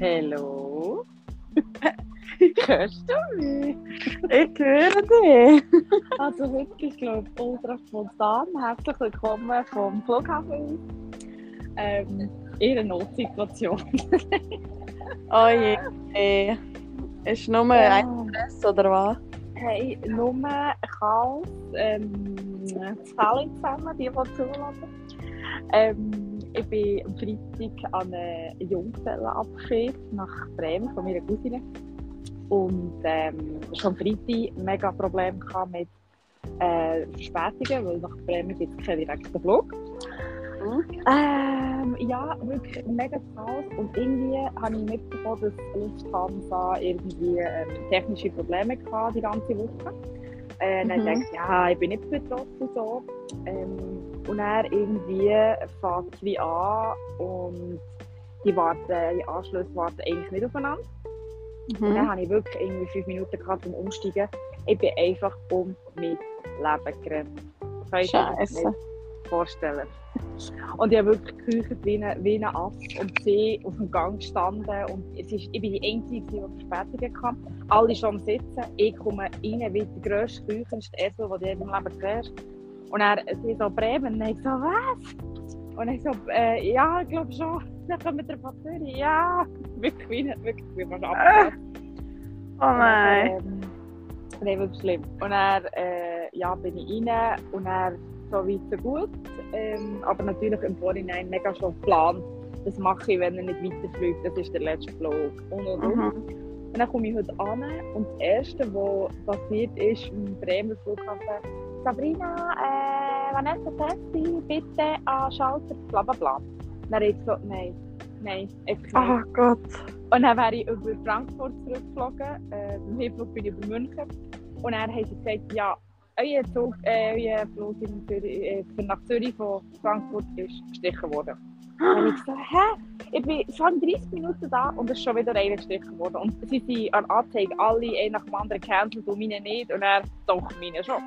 Hallo. Hörst du mich? Ich höre dich. Also heute ist glaube ich ultra spontan. Herzlich willkommen vom Flughafen. Ähm, in einer Notsituation. Oh je. Hey. Ist nur Ja. ein Stress oder was? Hey, nur Chaos. Ähm, Zählen zusammen, die, die zulassen. Ähm, ich bin am Freitag an einem Junggesellenabschied nach Bremen von meiner Cousine. Und ähm, schon am Freitag mega Probleme gehabt mit äh, Verspätungen, weil nach Bremen gibt es keinen direkten Flug. Ähm, ja, wirklich mega Chaos. Und irgendwie habe ich mitbekommen, dass Lufthansa irgendwie ähm, technische Probleme hatte die ganze Woche. Äh, Dann Mhm. ich, ja, ich bin nicht betroffen und so. Ähm, und dann irgendwie fängt es wie an und die, warten, die Anschlüsse warten eigentlich nicht aufeinander. Und dann Mhm. habe ich wirklich irgendwie fünf Minuten gehabt zum Umsteigen. Ich bin einfach um mein Leben gerannt. Scheiße. Vorstellen. Und ich habe wirklich geküchelt wie ein, wie ein Ass und sie auf dem Gang gestanden. Und es ist, ich bin die Einzige, die Verspätungen hatte. Alle schon am Sitzen. Ich komme rein wie der grösste, küchendste Esel, den du in deinem Leben siehst. Und er sie so Bremen. Und ich so, was? Und ich so, äh, ja, ich glaube schon. Dann kommen wir von Zürich. Ja, wirklich, wie- wirklich, wie man abgehört. Oh nein. Ähm, nein, wirklich schlimm. Und dann äh, ja, bin ich rein und dann so weit so gut. Ähm, aber natürlich im Vorhinein mega schon geplant. Das mache ich, wenn er nicht weiterfliegt. Das ist der letzte Flug. Und, und, und. Mhm. und dann komme ich heute an und das Erste, was passiert ist im Bremer Flughafen, Sabrina, äh, Vanessa Tessi, bitte an Schalter, bla bla bla. Dann ich so, nein, nein, einfach nicht. Oh Gott. Und dann wäre ich über Frankfurt zurückgeflogen. Äh, beim Hinflug bin ich über München. Und haben sie gesagt, ja, euer, Zug, äh, euer Flug in Zürich, äh, nach Zürich von Frankfurt ist gestrichen worden. Und habe ich gesagt, hä? Ich bin schon 30 Minuten da und es ist schon wieder einer gestrichen worden. Und sie sind an Anzeige alle einen nach dem anderen gecancelt und meine nicht. Und er doch, meine schon.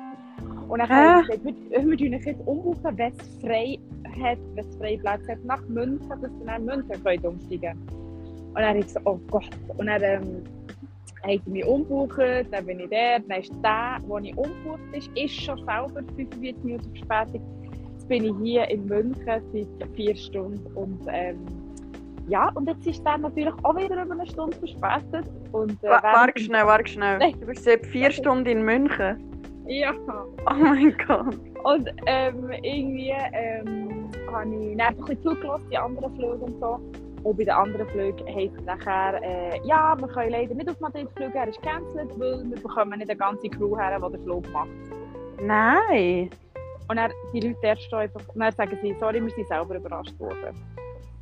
Und dann haben sie gesagt, wir, wir tun euch jetzt umbuchen, wenn es frei hat, wenn es freie Plätze hat, nach München, dass ihr nach München könnt umsteigen Und dann habe ich gesagt, oh Gott. Und dann ähm, haben sie mich umgebucht, dann bin ich der. Dann ist der, der ich umgebucht ist, ist schon selber 45 Minuten Verspätung. Jetzt bin ich hier in München seit vier Stunden. Und ähm, ja, und jetzt ist der natürlich auch wieder über eine Stunde verspätet. Und, äh, Wa- Warte schnell, warte schnell. Nein. Du bist seit vier Stunden in München. Ja. Oh mein Gott. Und ähm, irgendwie ähm, habe ich dann ein bisschen zugelassen, die anderen Flüge und so. Und bei den anderen Flügen heisst es nachher, äh, ja, wir können leider nicht auf Madrid fliegen, er ist gecancelt, weil wir bekommen nicht eine ganze Crew her, die den Flug macht. Nein. Und dann die Leute erst einfach, und dann sagen sie, sorry, wir sind selber überrascht worden.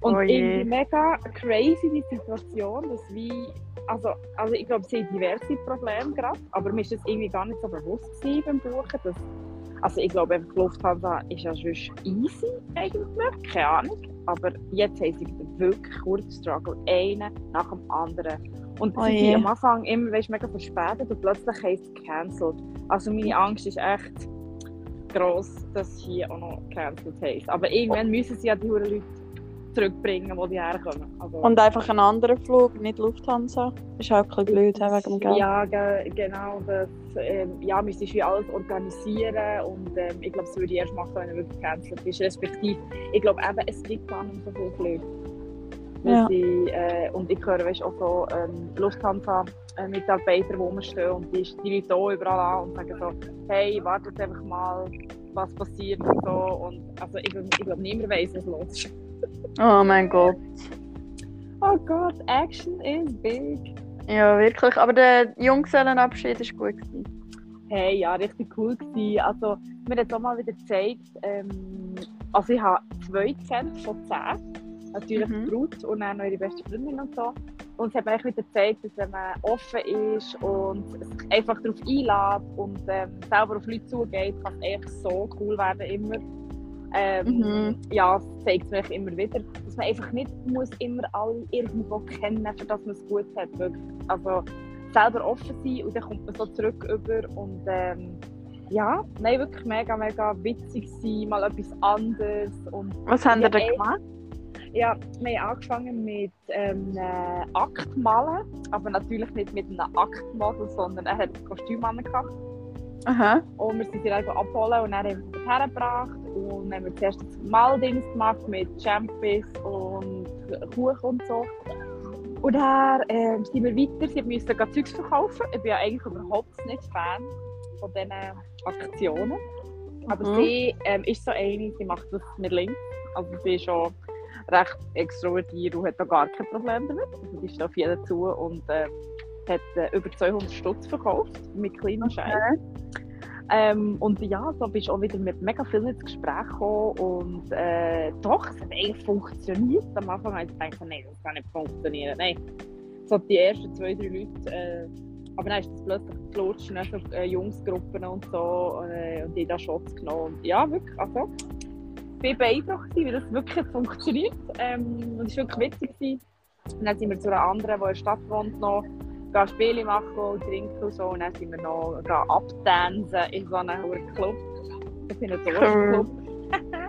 Und Oh irgendwie mega crazy die Situation, dass wie, also, also ich glaube, sie haben diverse Probleme gerade, aber mir ist das irgendwie gar nicht so bewusst gewesen beim Buchen, dass, also ich glaube einfach, die Lufthansa ist ja sonst easy eigentlich, keine Ahnung, aber jetzt haben sie wirklich kurz Struggle, einen nach dem anderen. Und Oh sind am Anfang immer weißt, mega verspätet und plötzlich heisst es cancelled. Also meine Angst ist echt gross, dass hier auch noch cancelled heisst. Aber irgendwann müssen sie ja die Leute zurückbringen, wo die herkommen. Also, Und einfach einen anderen Flug, nicht Lufthansa. Ist auch ein bisschen blöd he, wegen dem Geld. Ja, ge genau. Das, ähm, ja, müsstest wie alles organisieren und ähm, ich glaube, das würde ich erst machen, wenn er wirklich cancelled ist. Respektive, ich glaube eben, es gibt gar nicht so viele Flüge. Ja. Sie, äh, und ich höre weißt, auch so ähm, Lufthansa-Mitarbeiter, die rumstehen und die, die Leute auch überall an und sagen so, hey, wartet einfach mal, was passiert und so. Und also ich, ich glaube, niemand weiß, was los ist. Oh mein Gott. Oh Gott, Action is big. Ja, wirklich. Aber der Junggesellenabschied war gut. Gewesen. Hey, ja, richtig cool gewesen. Also, mir hat auch mal wieder gezeigt, ähm, also ich habe zwei kennt von zehn. Natürlich Mhm. Brut und dann noch ihre beste Freundin und so. Und es hat mir echt wieder gezeigt, dass wenn man offen ist und sich einfach darauf einlädt und ähm, selber auf Leute zugeht, kann es echt so cool werden immer. Ähm, Mhm. Ja, es zeigt mir immer wieder, dass man einfach nicht muss immer alle irgendwo kennen, für dass man es gut hat. Wirklich. Also selber offen sein und dann kommt man so zurück über und ähm, ja, nein, wirklich mega, mega witzig sein, mal etwas anderes und Was haben ihr denn gemacht? Ja, wir haben angefangen mit ähm, einem Aktmalen, aber natürlich nicht mit einem Aktmodel, sondern er hat ein Kostüm angehabt. Aha. Und wir sind sie einfach abholen und dann haben wir sie hergebracht. Und dann haben wir zuerst das Maldings gemacht mit Champis und Kuchen und so. Und dann ähm, sind wir weiter, sie mussten Zeugs verkaufen. Ich bin ja eigentlich überhaupt nicht Fan von diesen Aktionen. Aber Mhm. sie ähm, ist so eine, sie macht das mit links. Also sie ist schon recht extrovertiert und hat da gar kein Problem damit. Also die steht auf jeden zu und äh, hat äh, über 200 Stutz verkauft mit kleinen Scheinen. Ähm, und ja, so bist du auch wieder mit mega vielen ins Gespräch gekommen und äh, doch, es hat eigentlich funktioniert. Am Anfang habe ich gedacht, nein, das kann nicht funktionieren. Nein, so die ersten zwei, drei Leute, äh, aber dann ist das plötzlich geflutscht, dann so äh, Jungsgruppen und so äh, und die da Shots genommen. Und ja, wirklich, also ich war beeindruckt, wie das wirklich funktioniert. Ähm, und es war wirklich witzig. Und dann sind wir zu einer anderen, die in der Stadt wohnt, noch gehen Spiele machen und trinken und so. Und dann sind wir noch abtanzen in so einem Club. Das ist ein Dorfclub.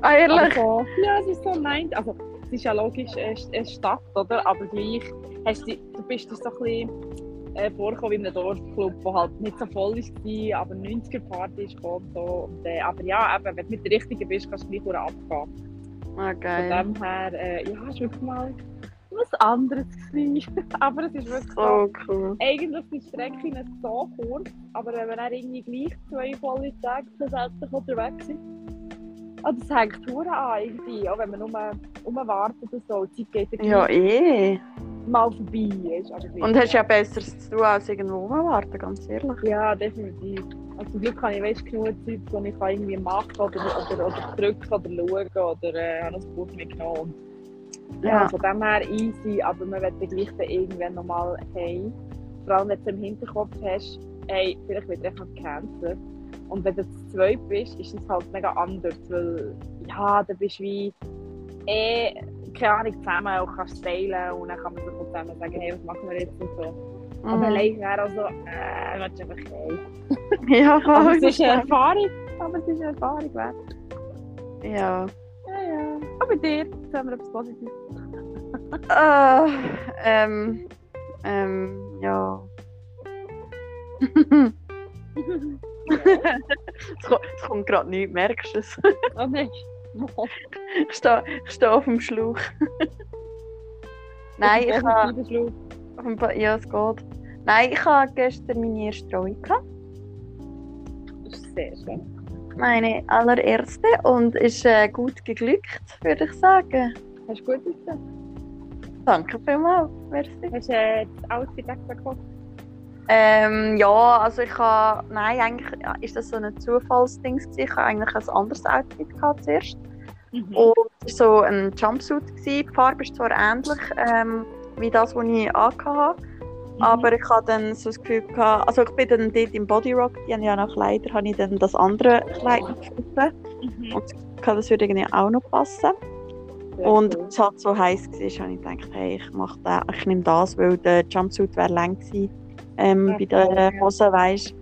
Ah, ehrlich? Also, ja, es ist so nice. Also, es ist ja logisch eine, Stadt, oder? Aber gleich hast du, du bist dir so ein bisschen äh, vorgekommen wie in einem Dorfclub, der halt nicht so voll war, aber 90er-Party ist gekommen so. Und, äh, aber ja, eben, wenn du mit der Richtigen bist, kannst du gleich abgehen. Ah, Von geil. dem her, äh, ja, war wirklich mal was anderes. Gewesen. aber es ist wirklich so. So cool. Eigentlich sind die Strecken nicht so kurz, aber wenn wir dann irgendwie gleich zwei volle Tage zusätzlich unterwegs sind, ah, das hängt Touren an, irgendwie, auch wenn man nur rumwartet und so, die Zeit geht ja eh. mal vorbei. Ist, aber. Und hast ja Besseres zu tun, als irgendwo rumwarten, ganz ehrlich. Ja, definitiv. Also zum Glück habe ich weißt, genug Zeit, die ich kann irgendwie machen oder, oder, oder drücken oder schauen oder äh, habe ein Buch mitgenommen. Ja, Ja. von dem her easy, aber man wird gleich dann irgendwann nochmal hey. Vor allem, wenn du im Hinterkopf hast, hey, vielleicht wird einfach gecancelt. Und wenn du zu zweit bist, ist es halt mega anders, weil ja, dann bist du wie eh, keine Ahnung, zusammen und kannst teilen und dann kann man sich auch zusammen sagen, hey, was machen wir jetzt und so. Aber Mhm. allein wäre auch so, äh, willst du einfach hey. Ja, Aber voll. es ist eine Erfahrung. Aber es ist eine Erfahrung wert. Ja. Ja, ja. Aber bei dir, jetzt haben wir etwas Positives. Äh, ähm, ähm, ja. es ko- es kommt gerade nichts, merkst du es? oh nein. Ich stehe ich stehe auf dem Schlauch. Nein, ich habe. habe... auf dem Ba- Ja, es geht. Nein, ich habe gestern meine erste Trauung gehabt. Das ist sehr schön. Meine allererste und ist äh, gut geglückt, würde ich sagen. Hast du gut ausgesehen? Danke vielmals. Merci. Hast du äh, das Outfit extra? Ähm, ja, also ich habe, nein, eigentlich ist das so ein Zufallsding gewesen. Ich habe eigentlich ein anderes Outfit gehabt zuerst. Mhm. Und es war so ein Jumpsuit. Gewesen. Die Farbe ist zwar ähnlich ähm, wie das, was ich angehabt habe. Aber ich habe dann so das Gefühl gehabt, also ich bin dann dort im Bodyrock, die haben ja noch Kleider, habe ich dann das andere Kleid noch gefunden. Mhm. Und ich das würde irgendwie auch noch passen. Sehr Und cool. es halt so heiß war, habe ich gedacht, hey, ich, mach den, ich nehme das, weil der Jumpsuit wäre lang gewesen, ähm, bei den ja. Hosen, weißt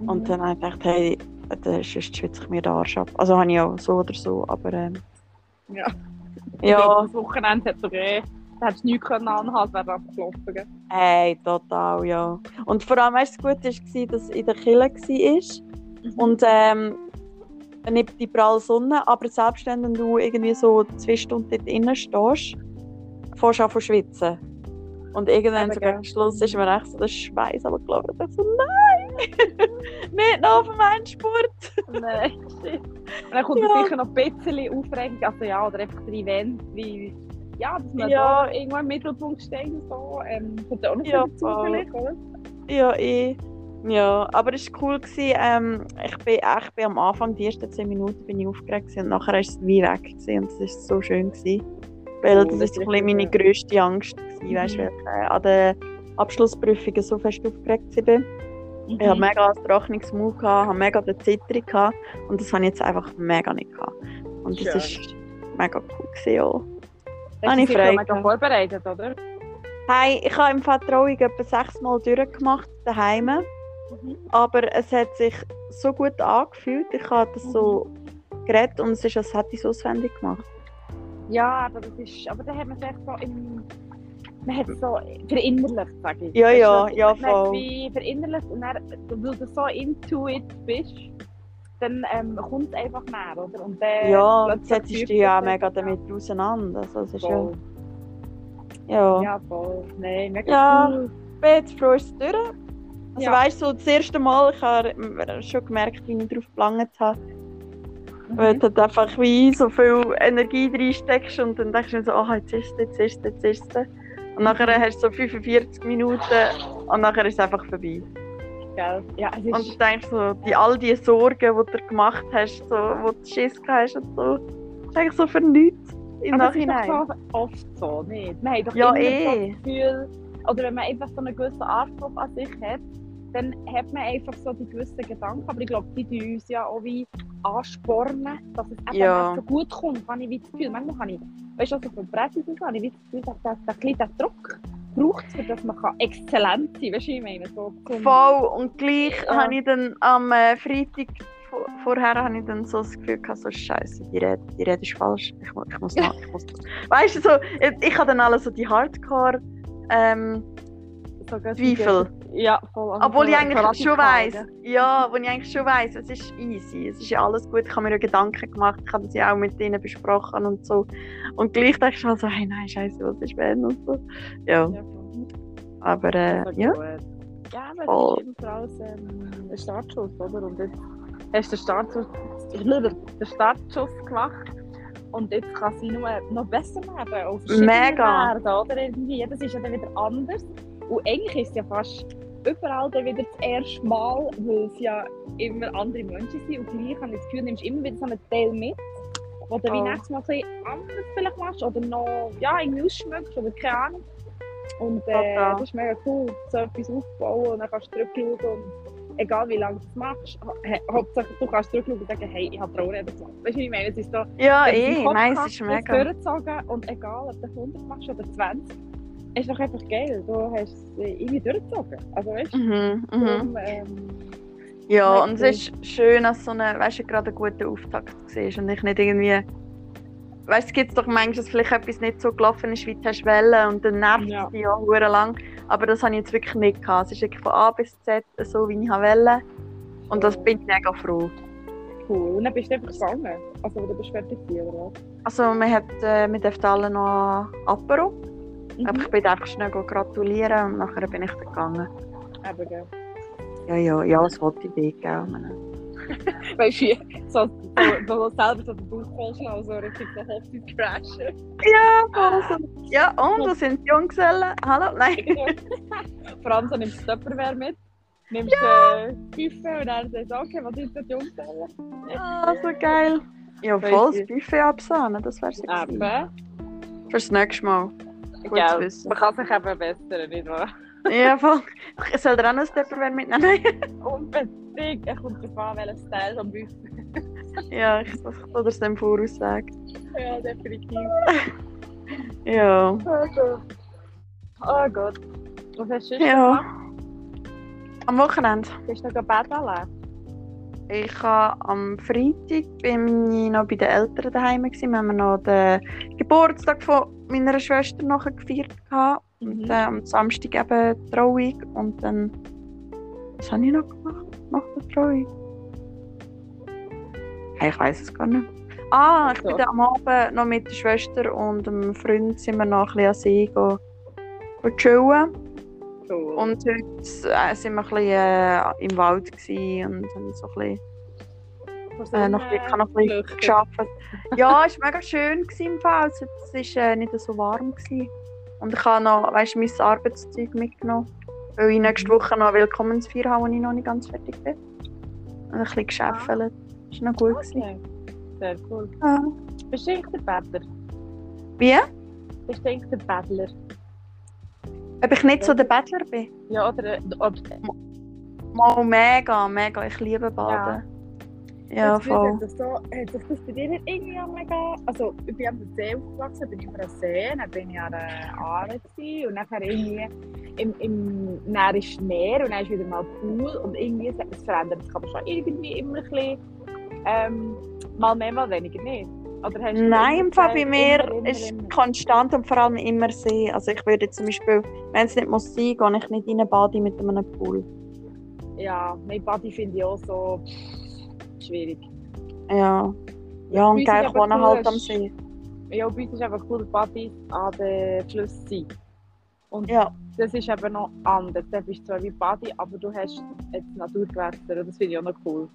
Mhm. Und dann habe ich gedacht, hey, dann sonst schwitze ich mir den Arsch ab. Also habe ich auch so oder so, aber ähm, Ja. ja, Das Wochenende hat so gegeben. Hättest nichts können anhaben, wäre einfach gelaufen. hey, total, ja. Und vor allem, weißt du, das Gute war, dass es in der Kille war. Und ähm, nicht die pralle Sonne, aber selbst wenn du irgendwie so zwei Stunden dort innen stehst, fährst du an zu schwitzen. Und irgendwann Aber so gell. gegen Schluss ist mir echt so der Schweiß aber glaube ich so, nein! nicht noch auf meinen Sport! Nein, shit. Und dann kommt Ja. sicher noch ein bisschen Aufregung, also ja, oder einfach der Event, wie, ja, dass man Ja. da irgendwo im Mittelpunkt steht und so, ähm, kommt auch noch Ja, dazu vielleicht, oder? Ja, eh. Ja, aber es war cool. Gewesen. Ähm, ich, bin, ich bin am Anfang, die ersten 10 Minuten, bin ich aufgeregt gewesen, und nachher war es wie weg. Gewesen, und es war so schön. Gewesen. Weil Oh, das das ist so ein meine grösste Angst. Gewesen, weißt, Mhm. weil ich äh, an den Abschlussprüfungen so fest aufgeregt war. Ich hatte mega einen Trochnungsmut, gehabt, hatte mega den Zitterung gehabt, und das habe ich jetzt einfach mega nicht gehabt. Und das war mega cool. Gewesen, ja. Hast habe du ich ja mega gehabt. vorbereitet, oder? Hey, ich habe im Vertrauen etwa sechsmal durchgemacht daheim. Mhm. Aber es hat sich so gut angefühlt. Ich habe das so geredet und es ist, als hätte ich es auswendig gemacht. Ja, aber das ist, aber da hat man es echt so im, man hat es so verinnerlicht, sage ich. Ja, du, ja, man- ja, Man hat es voll. wie verinnerlicht und dann, weil du so into it bist, dann ähm, kommt es einfach näher, oder? Und dann Ja, setzt dich ja mega damit auseinander. Also, das ist ja, Voll. ja. Ja, voll. Nein, mega Ja. cool. Ich bin jetzt froh, ist es durch. Also Ja. weißt du, so das erste Mal, ich habe schon gemerkt, wie ich drauf gelangt habe. Weil Mhm. du halt einfach wie so viel Energie reinsteckst und dann denkst du so, ah, jetzt ist es, jetzt ist es, jetzt ist es. Und nachher hast du so 45 Minuten und nachher ist es einfach vorbei. Gell? Ja, es ist... Und du denkst so, die, all die Sorgen, die du gemacht hast, so, wo du Schiss gehabt hast und so, ist eigentlich so für nichts im Aber es ist Nachhinein. doch oft so, nicht? Man hat doch Ja, immer eh. das Gefühl, oder wenn man einfach so einen gewissen Anspruch an sich hat, dann hat man einfach so die gewissen Gedanken. Aber ich glaube, die tun uns ja auch wie anspornen, dass es eben Ja. so gut kommt, habe ich wie das Gefühl. Manchmal habe ich, weißt du, also von aus habe ich wie das Gefühl, dass der, der, der, der Druck braucht es, dass man kann exzellent sein kann. Weißt du, ich meine, so Voll. Und gleich Ja. habe ich dann am äh, Freitag vor- vorher habe ich dann so das Gefühl gehabt, so Scheiße, die Rede, die Rede ist falsch. Ich, ich muss noch, ich muss Weißt du, so, ich, ich habe dann alle so die Hardcore ähm, so Zweifel. Ja, voll. also Obwohl ich eigentlich schon weiss, ja, wo ich eigentlich schon weiss, es ist easy, es ist ja alles gut, ich habe mir ja Gedanken gemacht, ich habe das ja auch mit denen besprochen und so. Und gleich dachte ich halt so, hey nein, scheiße, was ist wenn und so. Ja, Ja, aber äh, ja, gut. Ja, aber Voll. es ist ebenfalls ähm, ein Startschuss, oder? Und jetzt hast du den Startschuss, den Startschuss gemacht. Und jetzt kann sie nur noch besser werden. Auf Mega. Werden, oder? Irgendwie. Das ist ja dann wieder anders. Und eigentlich ist es ja fast überall dann wieder das erste Mal, weil es ja immer andere Menschen sind. Und gleich habe ich das Gefühl, du nimmst immer wieder so einen Teil mit, wo du wie Oh. nächstes Mal ein bisschen anders vielleicht machst oder noch ja, irgendwie ausschmückst oder keine Ahnung. Und äh, Total. das ist mega cool, so etwas aufzubauen und dann kannst du zurückschauen und egal wie lange du es machst, ha- Hauptsache du kannst zurückschauen und sagen, hey, ich habe Trauerrede gemacht. Weißt du, ich meine? Es ist so, ja, eh, Podcast ist mega. durchgezogen und egal, ob du 100 machst oder 20, ist doch einfach geil. Du hast es äh, irgendwie durchgezogen. Also weißt du, Mhm, mhm. darum, ähm, Ja, und es cool. ist schön, dass so eine, weißt du, gerade einen guten Auftakt siehst und ich nicht irgendwie. Weißt du, es gibt doch manchmal, dass vielleicht etwas nicht so gelaufen ist, wie du hast wollen und dann nervt Ja. es dich ja hure lang. Aber das habe ich jetzt wirklich nicht gehabt. Es ist wirklich von A bis Z so, wie ich wollte. Und das bin ich mega froh. cool. Und dann bist du einfach gegangen. Also du bist fertig gewesen, oder was? Also, wir, hat, äh, wir dürfen alle noch Apero. Aber ich bin einfach schnell gratulieren und nachher bin ich dann gegangen. Aber gell. Ja, ja, ja, das wollte ich dir geben. Weißt du, so, so, selber so den Bauch vollschlagen, so richtig so Hochzeitscrashen. Ja, voll so. Ja, und wo sind die Junggesellen? Hallo? Nein. Vor allem so nimmst du Tupperware mit, nimmst äh, Buffet und dann sagst du, okay, was ist das Jungstelle? Ah, so geil. Ja, voll das Buffet absahnen, das gewesen. Eben. Fürs nächste Mal. Man kann sich eben bessern, nicht wahr? Ja, voll. Soll dir auch noch ein Tupperware mitnehmen? Unbedingt. Er kommt davon an, welches Teil vom Buffet. ja, ich soll das dann voraus sagen. Ja, definitiv. Ja. Also. Oh Gott. Was hast du sonst Ja. gemacht? Am Wochenende. Bist du noch Bettele? Ich habe am Freitag bin ich noch bei den Eltern daheim gewesen. Wir haben noch den Geburtstag von meiner Schwester nachher gefeiert gehabt. Und Mhm. äh, am Samstag eben die Trauung und dann was habe ich noch gemacht nach der Trauung? Hey, ich weiß es gar nicht. Ah, ich So. bin am Abend noch mit der Schwester und einem Freund sind wir noch ein bisschen an See go, go chillen. Cool. Und heute äh, sind wir ein bisschen äh, im Wald und haben so ein bisschen äh, noch, ich habe noch ein bisschen geschafft. Ja, es war mega schön im Fall. Also, es war äh, nicht so warm. Gewesen. Und ich habe noch weißt, mein Arbeitszeug mitgenommen. Weil ich nächste Woche noch Willkommensfeier habe, wo ich noch nicht ganz fertig bin. Und ein bisschen geschäffelt. Das war noch gut. Okay. Sehr cool. Ja. Bist du eigentlich der Bettler? Wie? Bist du eigentlich der Bettler? Ob ich nicht so der Bettler bin? Ja, oder ob Mal mega, mega. Ich liebe Baden. Ja, Jetzt voll. Hat, das so, hat sich das bei dir nicht irgendwie mega... Also, ich bin am See aufgewachsen, bin immer am See, dann bin ich an der Aare und nachher irgendwie im, im, dann ist Meer und dann ist wieder mal Pool und irgendwie es verändert sich aber schon irgendwie immer ein bisschen, ähm, mal mehr, mal weniger nicht. Nein, im Fall bei mir immer, immer, ist immer? konstant und vor allem immer See. Also ich würde zum Beispiel, wenn es nicht muss sein, gehe ich nicht in eine Bade mit einem Pool. Ja, nein, Body finde ich auch so pff, schwierig. Ja. Ja, und geil wohnen halt am See. Ja, bei uns ist einfach cool, Body an den Flüssen sind. Und Ja, das ist eben noch anders. Du bist zwar wie Body, aber du hast jetzt Naturgewässer und das finde ich auch noch cool.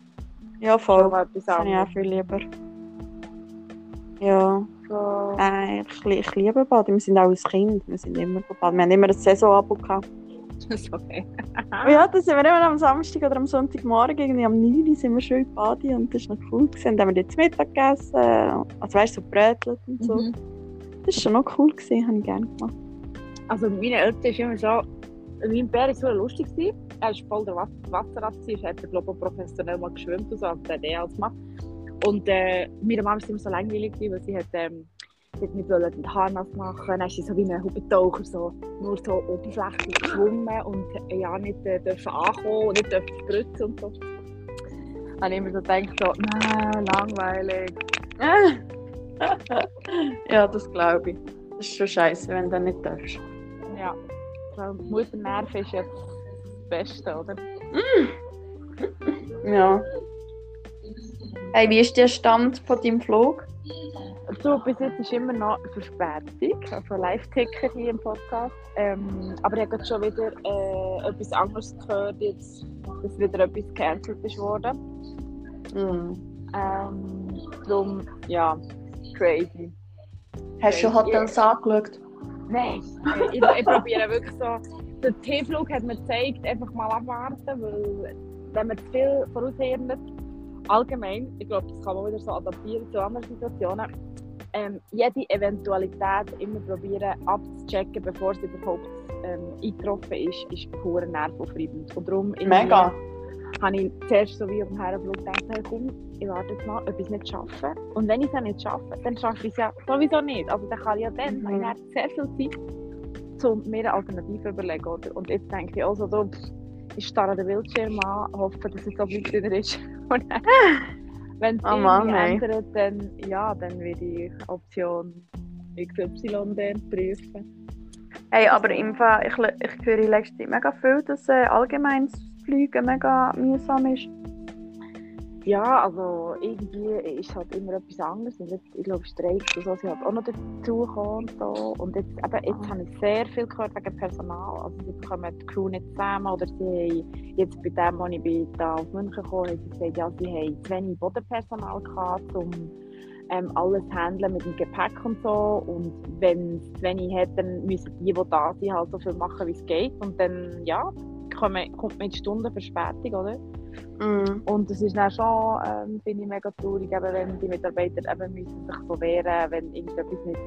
ja voll. Das habe ich auch viel lieber. Ja, So, nein, ich, ich liebe Bade. Wir sind auch als Kind. Wir sind immer baden. Wir haben immer ein Saisonabo gehabt. das ist okay. Ja, da sind wir immer am Samstag oder am Sonntagmorgen, irgendwie am 9 Uhr sind wir schon in Bade und das war noch cool. Gewesen. Dann haben wir zu Mittag gegessen. Also weißt du, so Brötchen und so. Mhm. Das war schon noch cool, gewesen, habe ich gerne gemacht. Also meine Eltern ist immer so, mein Bär war so lustig. gewesen. Er war voll der Was- Wasserrad, gewesen. er hat glaube ich professionell mal geschwimmt und so, also der hat alles gemacht. Und äh, meine Mama war immer so langweilig, gewesen, weil sie hat, ähm, nicht wollen den Harnass machen Dann ist sie so wie ein Hubentaucher, so, nur so oberflächlich geschwommen und äh, ja, nicht äh, dürfen ankommen und nicht dürfen spritzen und so. Dann habe ich immer so gedacht, so, nein, langweilig. ja, das glaube ich. Das ist schon scheiße, wenn du das nicht darfst. Ja, so, Mutternerv ist jetzt das Beste, oder? Ja. Hey, wie ist der Stand von deinem Flug? Du, bis jetzt ist immer noch Verspätung, also Live-Ticker hier im Podcast. Ähm, aber ich habe gerade schon wieder äh, etwas anderes gehört, jetzt, dass wieder etwas gecancelt ist worden. Hm. Ähm, darum, ja, crazy. Hast du schon Hotels angeschaut? Nein, ich, ich probiere wirklich so. Der T-Flug hat mir gezeigt, einfach mal abwarten, weil wenn man zu viel voraushirnt, allgemein, ich glaube, das kann man wieder so adaptieren zu anderen Situationen, ähm, jede Eventualität immer probieren abzuchecken, bevor sie überhaupt ähm, eingetroffen ist, ist pure nervaufreibend. Und darum Mega. habe ich zuerst so wie auf dem Herrenflug gedacht, hey, komm, ich warte jetzt mal, ob ich es nicht schaffe. Und wenn ich es ja nicht schaffe, dann schaffe ich es ja sowieso nicht. Also dann kann ich ja dann, Mhm. ich dann sehr viel Zeit, um mir eine Alternative zu überlegen. Oder? Und jetzt denke ich also so, pff, ich starre den Bildschirm an, hoffe, dass es so wie er ist. Und dann, wenn es Oh Mann, ey. ändert, dann, ja, dann werde ich Option XY prüfen. Hey, aber im Fall, ich, ich höre Zeit mega viel, dass äh, allgemein das Fliegen mega mühsam ist. Ja, also irgendwie ist halt immer etwas anderes. Und jetzt, ich glaube, Streiks und so sind halt auch noch dazugekommen und so. Und jetzt, eben, jetzt habe ich sehr viel gehört wegen Personal. Also sie bekommen die Crew nicht zusammen oder sie haben jetzt bei dem, als ich bin, da auf München kam, haben sie gesagt, ja, sie haben zu wenig Bodenpersonal gehabt, um ähm, alles zu handeln mit dem Gepäck und so. Und wenn es zu wenig hat, dann müssen die, die da sind, halt so viel machen, wie es geht. Und dann, ja, kommen- kommt man in Stundenverspätung, oder? Mm. Und es ist dann schon, ähm, finde ich, mega traurig, eben, wenn die Mitarbeiter eben müssen sich so wehren, wenn irgendetwas nicht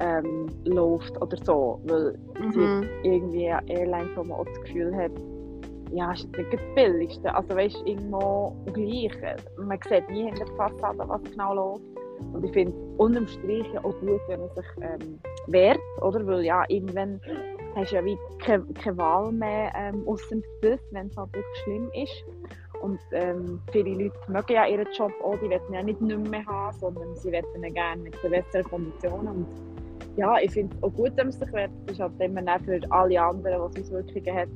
ähm, läuft oder so. Weil Mhm. irgendwie eine Airline, wo man auch das Gefühl hat, ja, ist jetzt nicht das Billigste. Also weißt du, irgendwo gleich. Man sieht nie hinter der Fassade, was genau läuft. Und ich finde es unterm Strich ja auch gut, wenn man sich ähm, wehrt, oder? Weil ja, irgendwann hast du ja wie keine, keine Wahl mehr, ähm, außer das, wenn es halt wirklich schlimm ist. Und ähm, viele Leute mögen ja ihren Job auch, die wollen ja nicht nicht mehr haben, sondern sie wollen ihn gerne mit besseren Konditionen. Und ja, ich finde es auch gut, wenn man sich wehrt. Es ist halt immer dann für alle anderen, was Auswirkungen hat.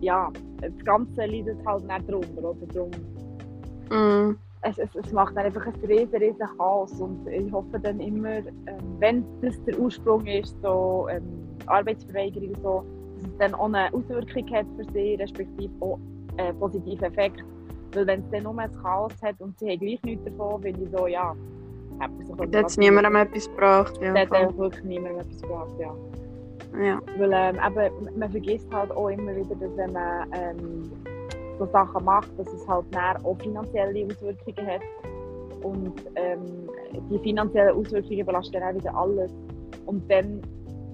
Ja, das Ganze leidet halt nicht drunter, oder? Drum, Mm. es, es, es macht dann einfach ein riesen, riesen Chaos und ich hoffe dann immer, ähm, wenn das der Ursprung ist, so ähm, Arbeitsverweigerung so, dass es dann auch eine Auswirkung hat für sie, respektive auch einen positiven Effekt. Weil wenn es dann nur ein Chaos hat und sie haben gleich nichts davon, bin ich so, ja, hat es niemandem etwas gebracht. Ja, hat einfach wirklich niemand etwas gebracht, ja. ja. Weil ähm, eben, man vergisst halt auch immer wieder, dass wenn man ähm, so Sachen macht, dass es halt dann auch finanzielle Auswirkungen hat. Und ähm, die finanziellen Auswirkungen belasten dann auch wieder alles. Und dann,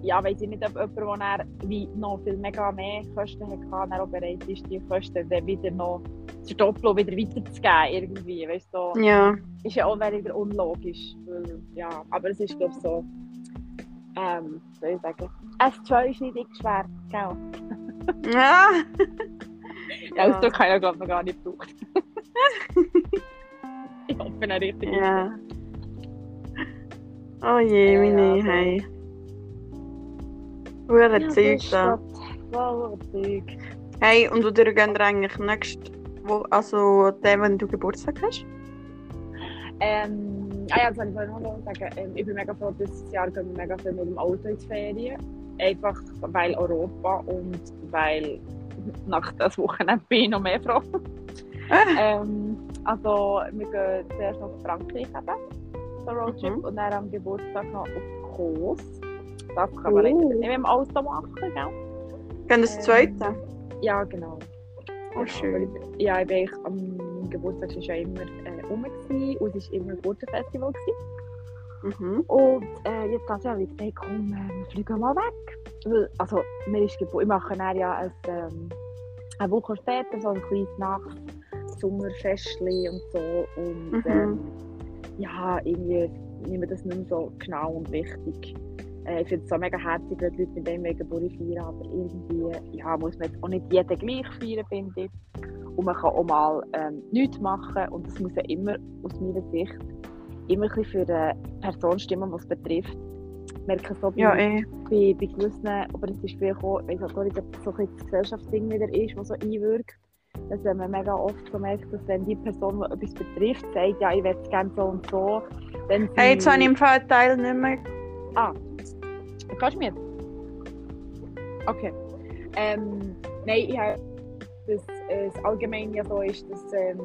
ja, weiß ich nicht, ob jemand, der wie noch viel mega mehr Kosten hat, dann auch bereit ist, die Kosten dann wieder noch zu verdoppeln und wieder weiterzugeben irgendwie, weißt du. Ja. ist ja auch wieder unlogisch. Weil, ja, aber es ist, glaube ich, so. Ähm, soll ich sagen? S2 ist nicht ich schwer, gell? Ja. Ja, Ausdruck habe ich glaube ich, noch gar nicht gebraucht. ich hoffe, er richtig Ja. Oh je, meine, ja, so. hey. Hure Ja, Zeug da. voll Zeug. Hey, und du gehst eigentlich nächste Woche, also dem, wenn du Geburtstag hast? Ähm, ah ja, das wollte ich vorhin noch sagen. Ähm, ich bin mega froh, dieses Jahr gehen wir mega viel mit dem Auto in die Ferien. Einfach weil Europa und weil nach das Wochenende bin ich noch mehr froh. ähm, also wir gehen zuerst nach Frankreich eben, so Roadtrip, Mhm. und dann am Geburtstag noch auf Kos. Das kann man leider nicht mit dem Auto machen, gell? Gehen das zweite? Ja, genau. Oh, schön. ja, ich bin eigentlich am Geburtstag ja immer äh, rum gewesen, und es war immer ein gutes Festival. Gewesen. Mhm. Und äh, jetzt ganz ehrlich, ich gesagt, komm, äh, wir fliegen mal weg. Weil, also, mir ist ich mache dann ja ein, ähm, eine Woche später so ein kleines Nacht Sommerfestchen und so. Und Mhm. ähm, ja, irgendwie nehme das nicht mehr so genau und wichtig. Äh, ich finde es so mega herzig, wenn die Leute mit dem Geburtstag feiern, aber irgendwie ja, muss man jetzt auch nicht jeden gleich feiern, finde ich. Und man kann auch mal ähm, nichts machen und das muss ja immer aus meiner Sicht immer ein bisschen für die Person stimmen, die es betrifft. Ich merke so bei, Ja, eh. bei, bei gewissen, aber es ist vielleicht auch, ich auch nicht, ob das so ein das Gesellschaftsding wieder ist, was so einwirkt, dass wenn man mega oft so merkt, dass wenn die Person, die etwas betrifft, sagt, ja, ich will es gerne so und so, dann Hey, jetzt habe ich im Fall Teil nicht mehr. Ah, kannst du mir jetzt? Okay. Ähm, nein, ich habe, dass äh, es allgemein ja so ist, dass ähm,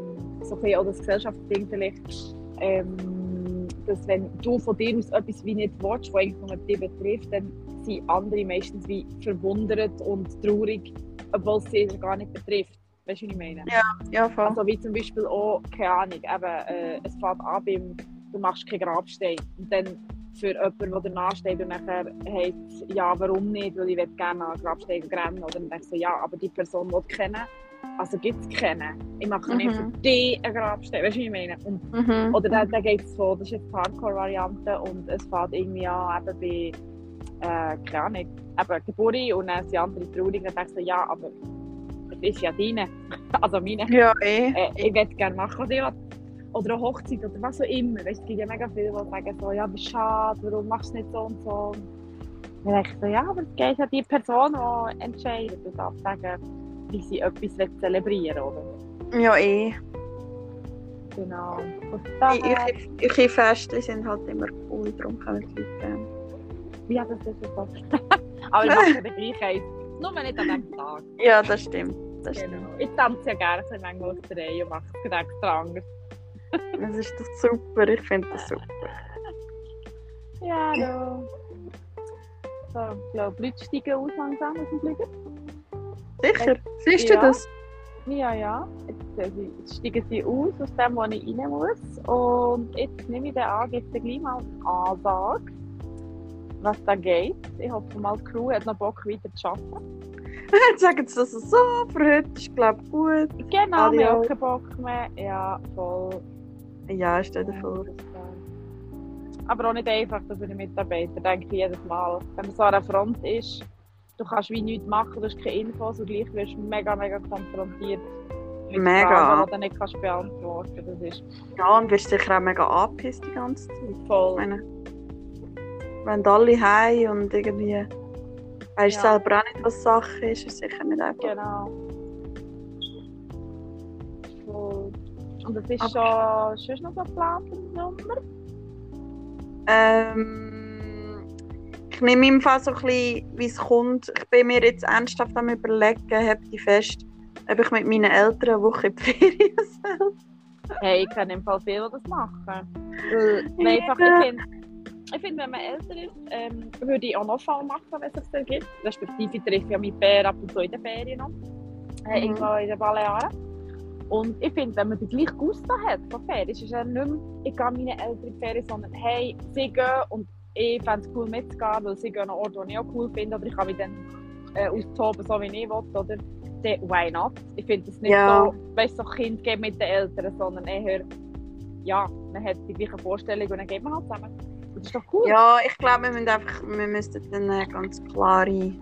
so ein bisschen auch das Gesellschaftsding vielleicht, ähm, dass wenn du von dir aus etwas wie nicht willst, was eigentlich nur dich betrifft, dann sind andere meistens wie verwundert und traurig, obwohl es sie gar nicht betrifft. Weißt du, was ich meine? Ja, voll. Also wie zum Beispiel auch, keine Ahnung, eben, äh, es fängt an beim, du machst keinen Grabstein. Und dann für jemanden, der danach steht und nachher heisst ja, warum nicht, weil ich will gerne an Grabstein rennen. Oder dann denkst du, ja, aber die Person will kennen. Also gibt es kennen. Ich mache nicht Mhm. für dich einen Grabstein. Weißt du, was ich meine? Und, Mhm. oder dann, dann geht es so, das ist jetzt die Hardcore-Variante und es fängt irgendwie an, eben bei, äh, keine Ahnung, eben Geburt und dann sind andere traurig. Dann denkst du, ja, aber es ist ja deine. Also meine Ja, eh. äh, ich würde gerne machen, was ich will. Oder eine Hochzeit oder was auch immer. Weißt, es gibt ja mega viele, die sagen so, ja, wie schade, warum machst du nicht so und so. Und dann denke ich so, ja, aber es geht ja die Person, die entscheidet und darf sagen, wie sie etwas zelebrieren oder? Ja, eh. Genau. Ich Festchen sind halt immer cool, darum kommen die Leute gerne. hat das jetzt so? aber ich mache den gleich eins. Nur nicht an diesem Tag. Ja, das stimmt. Das stimmt. Genau. Ich tanze ja gerne manchmal auf der Reihe und mache es extra anders. Das ist doch super, ich finde das super. Ja, du. So, ich glaube, die Leute steigen aus langsam aus dem Flieger. Sicher? Siehst du Ja. das? Ja, ja. Jetzt, äh, jetzt steigen sie aus, aus dem, wo ich rein muss. Und jetzt nehme ich den an, gebe dir gleich mal eine Ansage, was da geht. Ich hoffe mal, die Crew hat noch Bock, weiter zu arbeiten. Jetzt sagen sie das so, für heute ist glaube ich gut. Genau, wir haben keinen Bock mehr. Ja, voll. Ja, stell dir vor. Aber auch nicht einfach für die Mitarbeiter, denke ich jedes Mal. Wenn man so an der Front ist, du kannst wie nichts machen, du hast keine Infos und gleich wirst du mega, mega konfrontiert. Mit Mega. Fragen, die du nicht kannst beantworten kannst. Ist Ja, und wirst sicher auch mega angepisst die ganze Zeit. Ich voll. meine, wenn alle heim und irgendwie weißt Ja. selber auch nicht, was Sache ist, ist sicher nicht einfach. Genau. Und das ist Aber- schon, schon noch so geplant im Sommer? Ähm, ich nehme im Fall so ein bisschen, wie es kommt. Ich bin mir jetzt ernsthaft am überlegen, habe die fest, ob ich mit meinen Eltern eine Woche in die Ferien soll. Hey, ich kenne im Fall viele, die das machen. Weil, einfach, ich finde, ich find, wenn man älter ist, ähm, würde ich auch noch Fall machen, wenn es das gibt. Respektive ich treffe ja meinen Bär ab und zu in den Ferien noch. Äh, Mhm. Irgendwo in den Balearen. Und ich finde, wenn man die gleiche Gusto hat von Ferien, ist es ja nicht mehr, ich gehe meine Eltern in die Ferien, sondern hey, sie gehen und ich fände es cool mitzugehen, weil sie gehen an einen Ort, den ich auch cool finde, oder ich kann mich dann äh, austoben, so wie ich will, oder? Dann, why not? Ich finde es nicht Ja. so, weißt du, so Kind geben mit den Eltern, sondern eher, ja, man hat die gleiche Vorstellung und dann geht man halt zusammen. Das ist doch cool. Ja, ich glaube, wir, müssen einfach, wir müssten dann eine ganz klare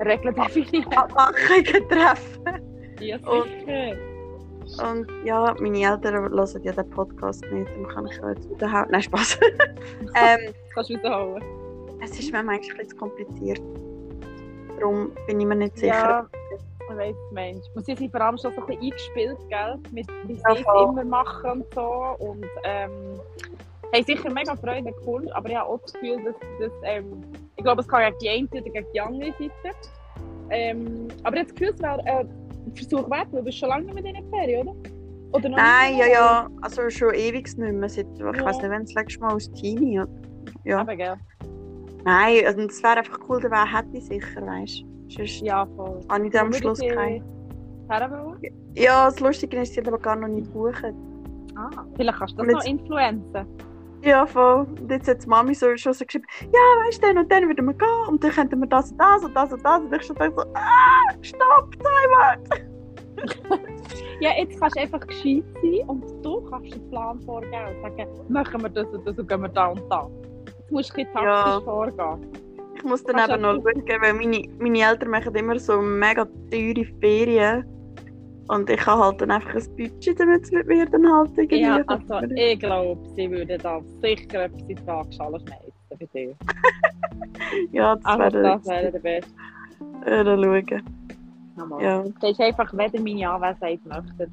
Regeln definieren. Abmachungen treffen. Ja, sicher. Und ja, meine Eltern hören ja den Podcast nicht. Dann kann ich jetzt wiederhauen. Nein, Spaß. ähm, Kannst du wiederholen? es ist mir manchmal ein bisschen zu kompliziert. Darum bin ich mir nicht sicher. Ja, ich weiss, Mensch. Und sie sind vor allem schon so ein bisschen eingespielt, gell? Mit, wie sie Ja, es voll. immer machen und so. Und ähm, haben sicher mega Freude an Kunst, aber ich habe auch das Gefühl, dass, dass ähm, ich glaube, es kann gegen die eine oder gegen die andere Seite. Ähm, aber habe das Gefühl, es wäre äh, Versuch wert, weil du bist schon lange nicht mit in der Ferien, oder? Oder Nein, ja, ja. Also schon ewig nicht mehr. Seit, ich Ja. weiß nicht, wenn das letzte Mal aus Teenie. oder- Ja. Aber, gell? Nein, also es wäre einfach cool, der wäre happy sicher, weißt du. Ja, voll. habe ich am Schluss keinen. Ja, das Lustige ist, sie hat aber gar noch nicht gebucht. Ah, vielleicht kannst du das noch influenzen. Ja, voll. Und jetzt hat die Mami so, schon so geschrieben, ja, weißt du, dann und dann würden wir gehen und dann könnten wir das und das und das und das. Und ich schon dachte so, ah, stopp, Timer! Ja, jetzt kannst du einfach gescheit sein und du kannst den Plan vorgeben und sagen, machen wir das und das und gehen wir da und da. Jetzt musst du ein bisschen Ja. taktisch vorgehen. Ich muss dann Kannst eben du- noch schauen, weil meine, meine Eltern machen immer so mega teure Ferien. Und ich habe halt dann einfach ein Budget, damit sie mit mir dann halt irgendwie... Ja, also ich glaube, sie würden da sicher etwas in die Waagschale schmeißen bei dir. ja, das Also wäre das wäre der Beste. äh, schauen. Nochmal. Ja. Das ist einfach, wenn ihr meine Anwesenheit möchtet.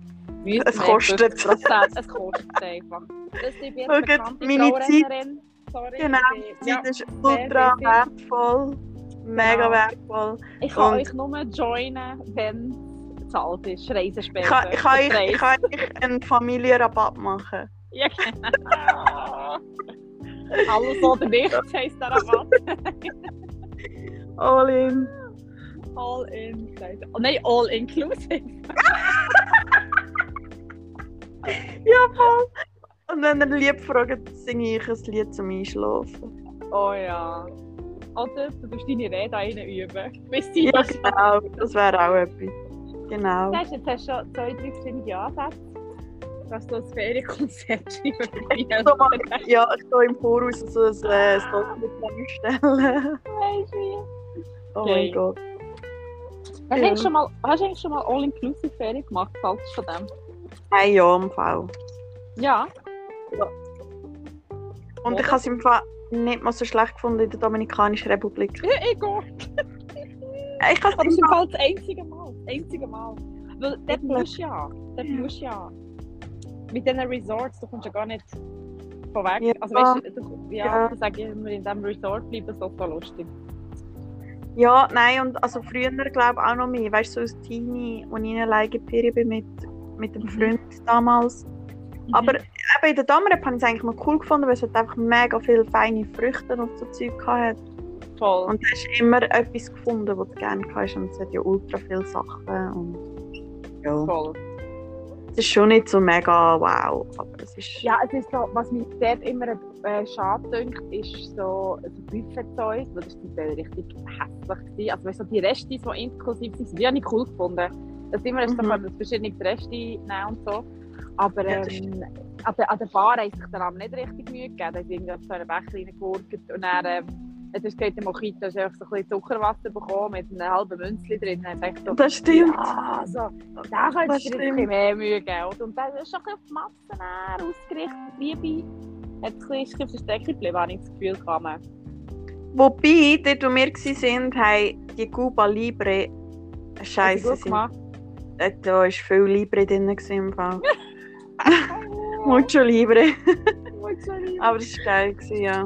Es kostet. 50%. Es kostet einfach. Das ist jetzt Schaut, bekannte meine Frauenrennerin. Sorry. Genau, Die ja, Zeit ist ultra wertvoll. Mega Genau. wertvoll. ich kann und- euch nur joinen, wenn bezahlt ist. Ich später. kann, ich kann, ich kann euch einen Familienrabatt machen. Ja, genau. Alles oder nichts heisst der Rabatt. All in. All in. Oh nein, all inclusive. Ja, voll. Und wenn ihr lieb fragt, singe ich ein Lied zum Einschlafen. Oh ja. Oder du tust deine Rede rein üben. Bis die Ja, genau. Das wäre auch etwas. Genau. Sagst, jetzt hast du schon zwei, drei verschiedene Ansätze. Dass du ein Ferienkonzept mal, ja, ich kann im Voraus so ein äh, Story stellen. Weisst du? Oh Okay. mein Gott. Hast du Ja. eigentlich schon mal, hast du eigentlich schon mal All-Inclusive Ferien gemacht, falls von dem? Hey, ja, im Fall. Ja. Und ich Oder? habe es im Fall nicht mal so schlecht gefunden in der Dominikanischen Republik. Ja, ich gehe. Ich habe Das ist im Fall... Das einzige Mal. Das einzige Mal. Weil dort musst du ja. Dort musst ja. Mit diesen Resorts, du kommst ja gar nicht von weg. Ja. Also weißt du, du- ja, Ja. ja. sage ich immer, in diesem Resort bleiben, so so lustig. Ja, nein, und also früher glaube ich auch noch mehr. Weißt du, so als Teenie, als ich in einer Ferien bin mit, mit dem Mhm. Freund damals. Aber eben in der Dammerep habe ich es eigentlich noch cool gefunden, weil es hat einfach mega viele feine Früchte und so Zeug gehabt. Voll. Und du hast immer etwas gefunden, was du gerne hast. Und es hat ja ultra viele Sachen. Und ja, voll. es ist schon nicht so mega wow. Aber es ist. Ja, es ist so, was mich dort immer äh, schade dünkt, ist so ein Buffet-Zeug, weil das Teil richtig hässlich war. Also weißt du, die Reste, die inklusiv sind, die habe ich cool gefunden. Dass immer hast du Mhm. mhm. verschiedene Reste nehmen und so. Aber Ja, das ähm, an, der, an der Bar haben sich dann nicht richtig Mühe gegeben. Da haben sie irgendwie so einen Becher reingewurgt und dann ähm, hat er gesagt, der Mojito hast einfach so ein bisschen Zuckerwasser bekommen mit einem halben Münzli drin. Ich so, Das stimmt. ja, also, da könntest du dir ein bisschen mehr Mühe geben. Und dann ist schon ein bisschen auf die Masse näher ausgerichtet. Liebe hat ein bisschen Strecke geblieben, habe ich das Gefühl. Man. Wobei, dort wo wir waren, haben die Cuba Libre Scheiße gemacht? Da war viel Libre drin im Fall. Mucho Libre. Aber es war geil, ja.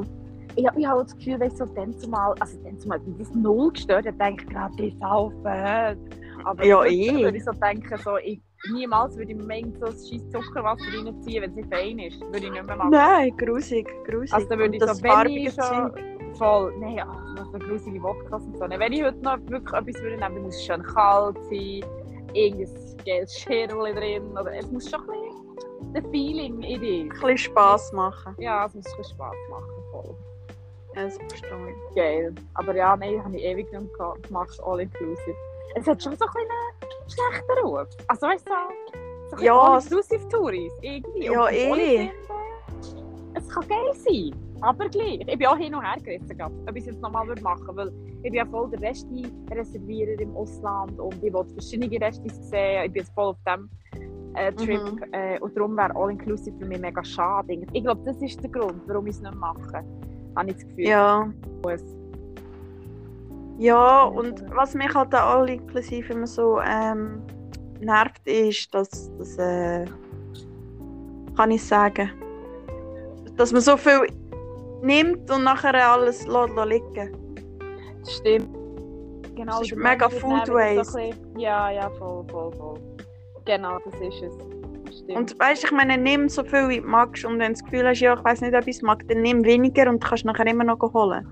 Ich, ich habe das Gefühl, wenn ich so dann zumal, also dann zumal, wenn das null gestört hat, denke ich gerade, die saufen. Aber Ja, eh. würde ich so denken, so, ich, niemals würde ich mir so ein scheiß Zuckerwasser reinziehen, wenn es nicht fein ist. Würde ich nicht mehr machen. Nein, grusig, grusig. Also dann würde Und ich das so, wenn ich schon Zeug. voll, nein, ach, was so grusige Wodkas und so. Wenn ich heute noch wirklich etwas würde nehmen, dann muss es schon kalt sein, irgendein geiles Scherli drin, oder es muss schon ein bisschen ein Feeling in dir. Ein bisschen Spass machen. Ja, es muss ein bisschen Spass machen, voll. Das verstehe ich. Geil. Aber ja, nein, habe ich ewig nicht gemacht, all inclusive. Es hat schon so ein bisschen einen schlechten Ruf. Also weißt du, so, Ja, all es- inclusive Touris, irgendwie. Ja, eh. finde, Es kann geil sein, aber gleich. Ich bin auch hin und her gerissen, ob ich es jetzt nochmal machen würde, weil ich bin ja voll der Resti-Reservierer im Ausland und ich wollte verschiedene Restis sehen. Ich bin jetzt voll auf dem äh, Trip. Mhm. Äh, und darum wäre All-Inclusive für mich mega schade. Ich glaube, das ist der Grund, warum ich es nicht mache. Habe ich das Gefühl. Ja. Muss. Ja, und was mich halt auch all inklusive immer so ähm, nervt, ist, dass, dass äh, kann ich sagen, dass man so viel nimmt und nachher alles lässt, liegen. Das stimmt. Genau, Das ist mega Food Waste. Ja, ja, voll, voll, voll. Genau, das ist es. Stimmt. Und weißt du, ich meine, nimm so viel wie du magst und wenn du das Gefühl hast, ja, ich weiß nicht, ob ich es mag, dann nimm weniger und kannst nachher immer noch holen.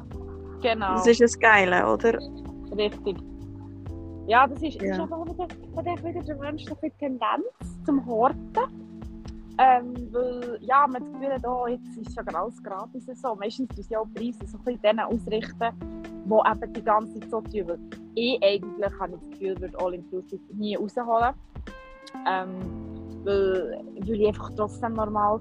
genau. Das ist das Geile, oder? Richtig. Ja, das ist, das ist Ja. einfach wieder, hat der Mensch so eine Tendenz zum Horten. Ähm, weil, ja, man das Gefühl hat, oh, jetzt ist ja alles gratis so. Meistens tun sie auch Preise so ein bisschen denen ausrichten, die eben die ganze Zeit so tun. Weil ich eigentlich, habe ich das Gefühl, würde All-Inclusive nie rausholen. Ähm, weil, ich einfach trotzdem normal.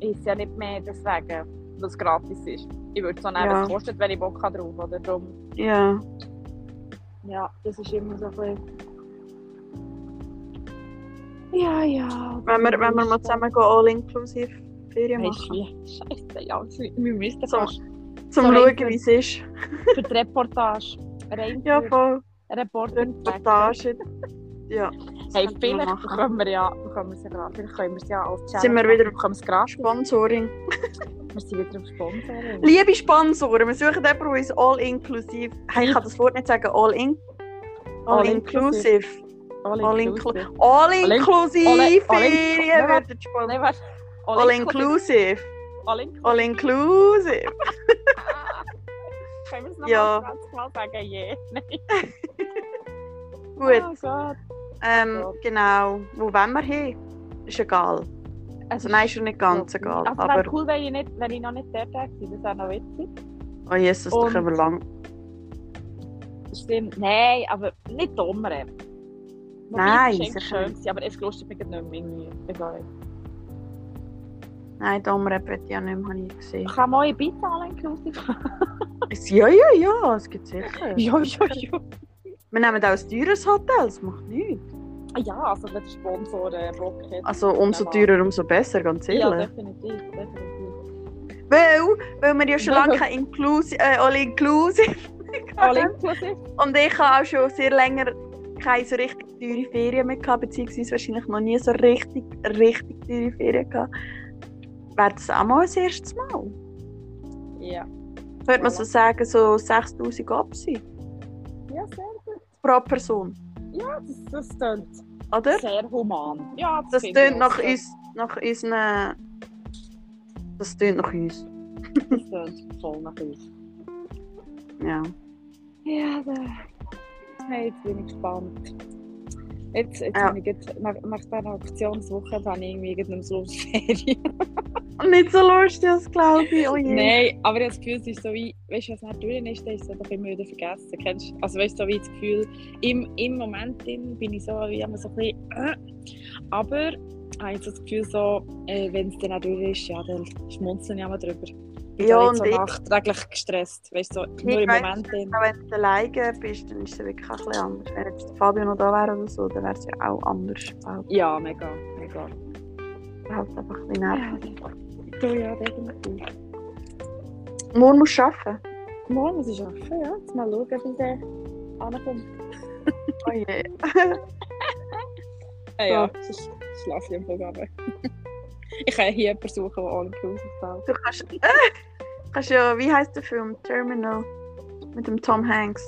Ich ist ja nicht mehr deswegen, weil es gratis ist. Ich würde es auch nehmen, Ja. es kostet, wenn ich Bock habe drauf. Oder? Darum, Ja. ja, das ist immer so ein bisschen... Ja, ja. Wenn wir, wenn wir mal zusammen gehen, all-inclusive Ferien Hey, machen. Scheiße, ja, wir müssen So. fast Zum so schauen, wie es ist. für die Reportage. Rein Ja, voll. Reporting. Reportage. Ja. Hey, vielleicht bekommen wir ja, bekommen wir es ja. Vielleicht können wir es ja als Challenge Sind wir wieder- bekommen es. Sponsoring. Wir sind wieder auf Sponsoring. Liebe Sponsoren, wir suchen jemanden, der uns all-inclusive... Hey, ich kann das Wort nicht sagen. All-in... All-inclusive. All-inclusive. All-inclusive Ferien. All-inclusive. All-inclusive. All-inclusive. Können wir es noch Ja. 20 Mal sagen? Yeah. Nein. Gut. Oh Gott. Ähm, Ja. genau. Wo wollen wir hin? Ist egal. Also nein, ist schon nicht ganz egal. Also wäre Aber, cool, wenn ich, nicht, wenn ich noch nicht dort wäre. Das wäre noch witzig. oh Jesus, das Und- können wir lang. Stimmt. Nein, aber nicht dummer. Nein, es war sicher schön, gewesen, aber es lustet mich nicht mehr irgendwie. Egal. Nein, Domrep wird ja nicht mehr, habe ich gesehen. Kann man euch bitte alle inklusive? Ja, ja, ja, es gibt sicher. ja, ja, ja. Wir nehmen auch ein teures Hotel, das macht nichts. Ja, also wenn der Sponsor äh, Bock hat. Also umso teurer, umso besser, ganz Ja, ehrlich. definitiv, definitiv. weil, weil wir ja schon lange kein Inclusive, äh, All-Inclusive inklusive? Und ich habe auch schon sehr länger keine so richtig teure Ferien mehr gehabt, beziehungsweise wahrscheinlich noch nie so richtig, richtig teure Ferien gehabt. Wäre das auch mal das erste Mal? Ja. Würde man so sagen, so 6000 Absi Ja, sehr gut. pro Person, Ja, das, das klingt oder? sehr human. Ja, Das ich tönt nach so. uns, nach unseren... Das tönt nach uns, Das klingt voll nach uns. ja. Ja, da. Hey, jetzt bin ich gespannt. Jetzt, jetzt Ja. bin ich jetzt, nach, nach dieser Aktionswoche dann irgendwie irgendeine Schlussferien. Und nicht so lustig, das glaube ich, oh je. Nein, aber ich habe das Gefühl, es ist so wie, weißt du, was nicht drin ist, dann ist es einfach immer wieder vergessen. Kennst? Also weißt du, so wie das Gefühl, im, im Moment drin bin ich so wie immer so ein bisschen, äh. aber ich habe jetzt das Gefühl so, äh, wenn es dann auch durch ist, ja, dann schmunzeln ich auch mal drüber. Bin Ja, ja, und nicht ich- so nachträglich gestresst, weißt du, so, nur im Moment wenn du alleine bist, dann ist es wirklich ein bisschen anders. Wenn jetzt Fabio noch da wäre oder so, dann wäre es ja auch anders. Auch Ja, mega, mega. halt einfach ein bisschen nervig. Du ja, definitiv. Morgen musst du arbeiten. Morgen muss ich arbeiten, ja. Jetzt mal schauen, wie der ankommt. Oh je. Ah, ja, schlafe ich einfach aber. ich kann hier jemanden suchen, der all inclusive zahlt. Du kannst, äh, kannst ja, wie heißt der Film? Terminal. Mit dem Tom Hanks.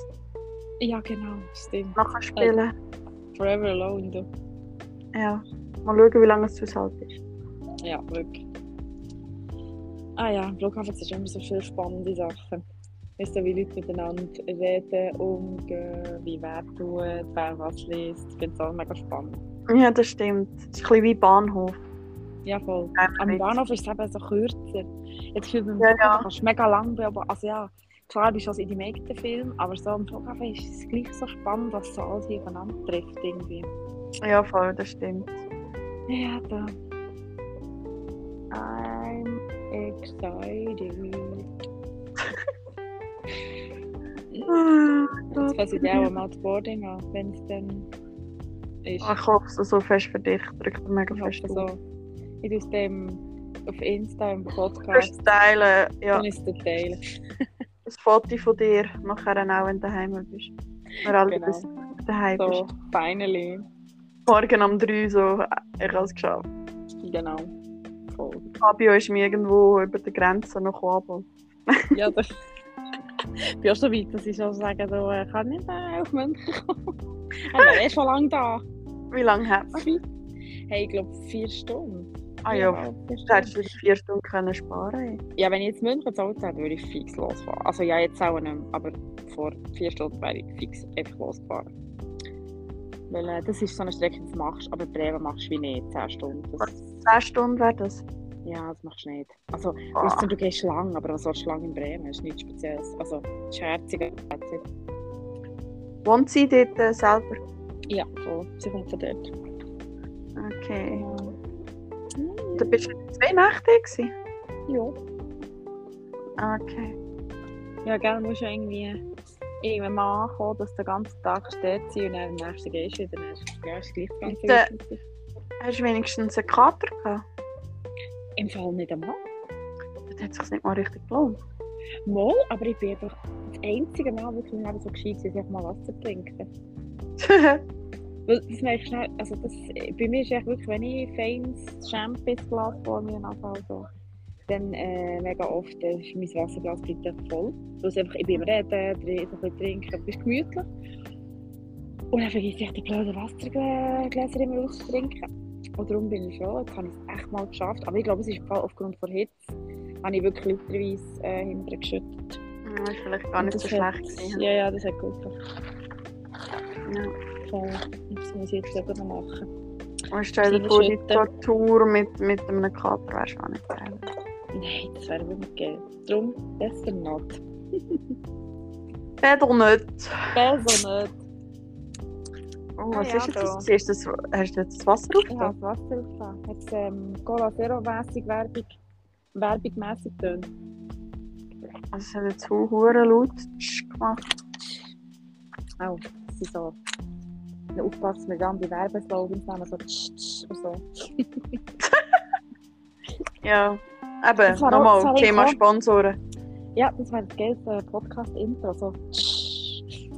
Ja, genau, stimmt. Nachher spielen. Forever Alone, du. Ja. Mal schauen, wie lange es aushält ist. Ja, wirklich. Ah ja, im Flughafen sind immer so viele spannende Sachen. Weißt du, wie Leute miteinander reden, umgehen, wie wer tut, wer was liest. Ich finde es auch mega spannend. Ja, das stimmt. Es ist ein bisschen wie Bahnhof. Ja, voll. Ähm, Am Bahnhof ist es eben so kürzer. Jetzt fühlt man Ja, ja, kannst mega lang beobachten. Also ja, klar bist du also in die meisten Filmen, aber so am Flughafen ist es gleich so spannend, was so alles hier aufeinander trifft irgendwie. Ja, voll, das stimmt. Ja, da. I'm excited. Jetzt passe ich auch mal das Boarding an, wenn es dann ist. Ich hoffe so fest für dich. Drückt dir mega fest so. Tue es dem auf Insta im Podcast. kannst teilen, ja, Dann ist es teilen. ein Foto von dir, nachher auch, wenn du daheim bist. Wenn alle Genau. daheim So, bist. finally. Morgen um 3 so, ich habe es geschafft. Genau. Voll. Fabio ist mir irgendwo über die Grenze noch gekommen. Ja, das. Ich bin auch so weit, dass ich schon sagen so, ich kann nicht äh, auf München kommen. Er ist schon lange da. Wie lange hat man? Hey, ich glaube vier Stunden. Ah ja, du hättest Stunden. wieder vier Stunden können sparen. Ja, wenn ich jetzt München gezahlt hätte, würde ich fix losfahren. Also ja, jetzt auch nicht mehr, aber vor vier Stunden wäre ich fix einfach losgefahren. Weil äh, das ist so eine Strecke, die du machst, aber Bremen machst du wie nicht, 10 Stunden. Das, 10 Stunden wäre das. ja, das machst du nicht. Also, Ah. ausser du gehst lang, aber was sollst du lang in Bremen? Das ist nichts Spezielles. Also, scherziger. Wohnt sie dort äh, selber? Ja, voll. Sie kommt von dort. Okay. Du bist jetzt zwei Nächte gewesen? Ja. Okay. Ja, gell, musst du irgendwie irgendwann mal ankommen, dass du den ganzen Tag dort sein und dann am nächsten gehst du wieder. Ja, ist gleich ganz wichtig. Hast du wenigstens einen Kater gehabt? Im Fall nicht einmal. Das hat sich nicht mal richtig gelohnt. Mal, aber ich bin einfach das einzige Mal wirklich Leben so gescheit, dass ich mal Wasser trinken. Weil das ich schnell, also das, bei mir ist echt wirklich, wenn ich ein feines Champagnglas vor mir habe, also, dann äh, mega oft äh, ist mein Wasserglas einfach voll. Weil es einfach, ich bin am Reden, so ein bisschen trinken, ein bisschen gemütlich. Und dann vergesse ich die blöden Wassergläser immer auszutrinken. Und darum bin ich schon, jetzt habe ich es echt mal geschafft. Aber ich glaube, es ist aufgrund der Hitze, habe ich wirklich literweise äh, hinterher geschüttet. Ja, ist vielleicht gar nicht so das hat- schlecht gewesen. Ja, ja, das hat gut getan. Ja. Voll. Das muss ich jetzt noch machen. Und stell dir vor, die. Tortur mit, mit einem Kater wärst auch nicht geil. Nein, das wäre wirklich geil. Darum besser not. Feder nicht. Besser nicht. Oh, Ah was ja, ist jetzt da. das? Ist das? Hast du jetzt das Wasser aufgetan? das Wasser aufgetan. Jetzt ähm, Cola Zero mässig Werbung, Werbung-mässig tönt. Also es hat jetzt so hure laut gemacht. Auch, das sind so... Aufpassen, dass wir dann die Werbeslogans nehmen, so tsch, tsch und so. Ja. Eben, nochmal, Thema Sponsoren. Ja, das wäre das geilste Podcast-Intro, so tsch.